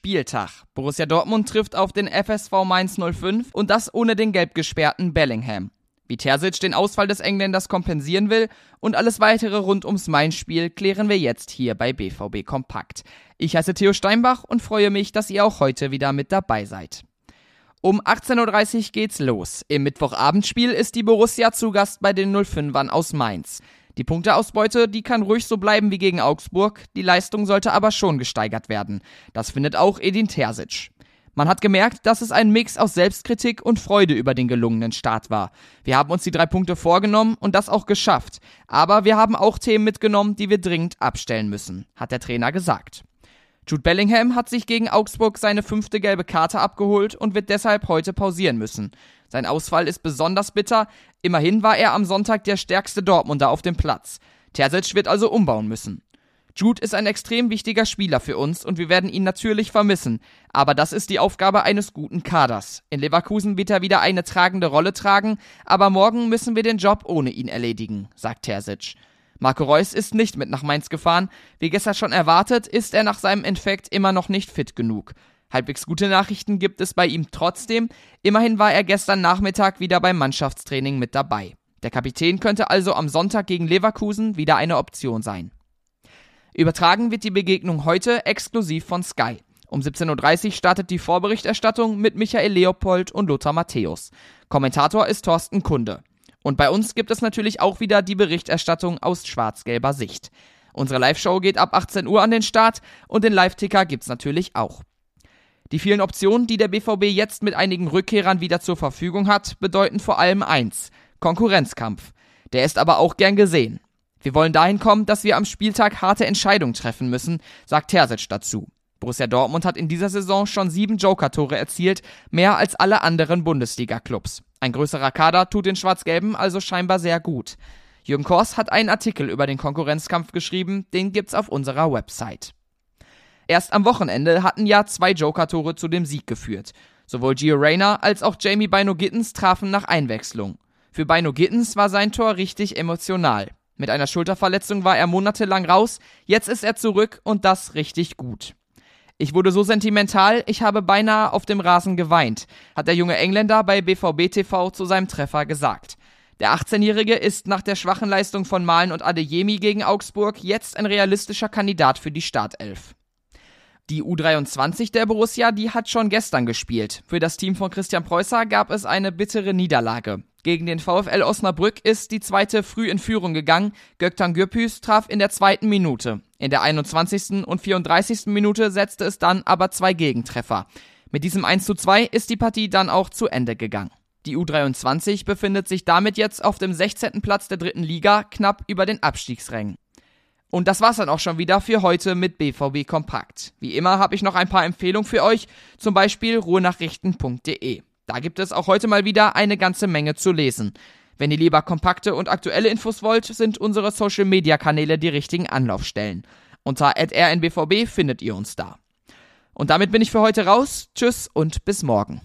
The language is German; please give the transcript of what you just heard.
Spieltag. Borussia Dortmund trifft auf den FSV Mainz 05 und das ohne den gelb gesperrten Bellingham. Wie Terzic den Ausfall des Engländers kompensieren will und alles weitere rund ums Mainz-Spiel klären wir jetzt hier bei BVB Kompakt. Ich heiße Theo Steinbach und freue mich, dass ihr auch heute wieder mit dabei seid. Um 18.30 Uhr geht's los. Im Mittwochabendspiel ist die Borussia zu Gast bei den 05ern aus Mainz. Die Punkteausbeute, die kann ruhig so bleiben wie gegen Augsburg, die Leistung sollte aber schon gesteigert werden. Das findet auch Edin Terzic. Man hat gemerkt, dass es ein Mix aus Selbstkritik und Freude über den gelungenen Start war. Wir haben uns die drei Punkte vorgenommen und das auch geschafft. Aber wir haben auch Themen mitgenommen, die wir dringend abstellen müssen, hat der Trainer gesagt. Jude Bellingham hat sich gegen Augsburg seine fünfte gelbe Karte abgeholt und wird deshalb heute pausieren müssen. Sein Ausfall ist besonders bitter. Immerhin war er am Sonntag der stärkste Dortmunder auf dem Platz. Terzic wird also umbauen müssen. Jude ist ein extrem wichtiger Spieler für uns und wir werden ihn natürlich vermissen. Aber das ist die Aufgabe eines guten Kaders. In Leverkusen wird er wieder eine tragende Rolle tragen, aber morgen müssen wir den Job ohne ihn erledigen, sagt Terzic. Marco Reus ist nicht mit nach Mainz gefahren. Wie gestern schon erwartet, ist er nach seinem Infekt immer noch nicht fit genug. Halbwegs gute Nachrichten gibt es bei ihm trotzdem. Immerhin war er gestern Nachmittag wieder beim Mannschaftstraining mit dabei. Der Kapitän könnte also am Sonntag gegen Leverkusen wieder eine Option sein. Übertragen wird die Begegnung heute exklusiv von Sky. Um 17.30 Uhr startet die Vorberichterstattung mit Michael Leopold und Lothar Matthäus. Kommentator ist Thorsten Kunde. Und bei uns gibt es natürlich auch wieder die Berichterstattung aus schwarz-gelber Sicht. Unsere Live-Show geht ab 18 Uhr an den Start und den Live-Ticker gibt's natürlich auch. Die vielen Optionen, die der BVB jetzt mit einigen Rückkehrern wieder zur Verfügung hat, bedeuten vor allem eins: Konkurrenzkampf. Der ist aber auch gern gesehen. Wir wollen dahin kommen, dass wir am Spieltag harte Entscheidungen treffen müssen, sagt Terzic dazu. Borussia Dortmund hat in dieser Saison schon sieben Joker-Tore erzielt, mehr als alle anderen Bundesliga-Clubs. Ein größerer Kader tut den Schwarz-Gelben also scheinbar sehr gut. Jürgen Kors hat einen Artikel über den Konkurrenzkampf geschrieben, den gibt's auf unserer Website. Erst am Wochenende hatten ja zwei Joker-Tore zu dem Sieg geführt. Sowohl Gio Reyna als auch Jamie Bino Gittens trafen nach Einwechslung. Für Bino Gittens war sein Tor richtig emotional. Mit einer Schulterverletzung war er monatelang raus, jetzt ist er zurück und das richtig gut. Ich wurde so sentimental, ich habe beinahe auf dem Rasen geweint, hat der junge Engländer bei BVB TV zu seinem Treffer gesagt. Der 18-Jährige ist nach der schwachen Leistung von Malen und Adeyemi gegen Augsburg jetzt ein realistischer Kandidat für die Startelf. Die U23 der Borussia, die hat schon gestern gespielt. Für das Team von Christian Preußer gab es eine bittere Niederlage. Gegen den VfL Osnabrück ist die zweite früh in Führung gegangen. Göktan Gürpüs traf in der zweiten Minute. In der 21. und 34. Minute setzte es dann aber zwei Gegentreffer. Mit diesem 1 zu 2 ist die Partie dann auch zu Ende gegangen. Die U23 befindet sich damit jetzt auf dem 16. Platz der dritten Liga, knapp über den Abstiegsrängen. Und das war's dann auch schon wieder für heute mit BVB Kompakt. Wie immer habe ich noch ein paar Empfehlungen für euch, zum Beispiel ruhenachrichten.de. Da gibt es auch heute mal wieder eine ganze Menge zu lesen. Wenn ihr lieber kompakte und aktuelle Infos wollt, sind unsere Social Media Kanäle die richtigen Anlaufstellen. Unter rnbvb findet ihr uns da. Und damit bin ich für heute raus. Tschüss und bis morgen.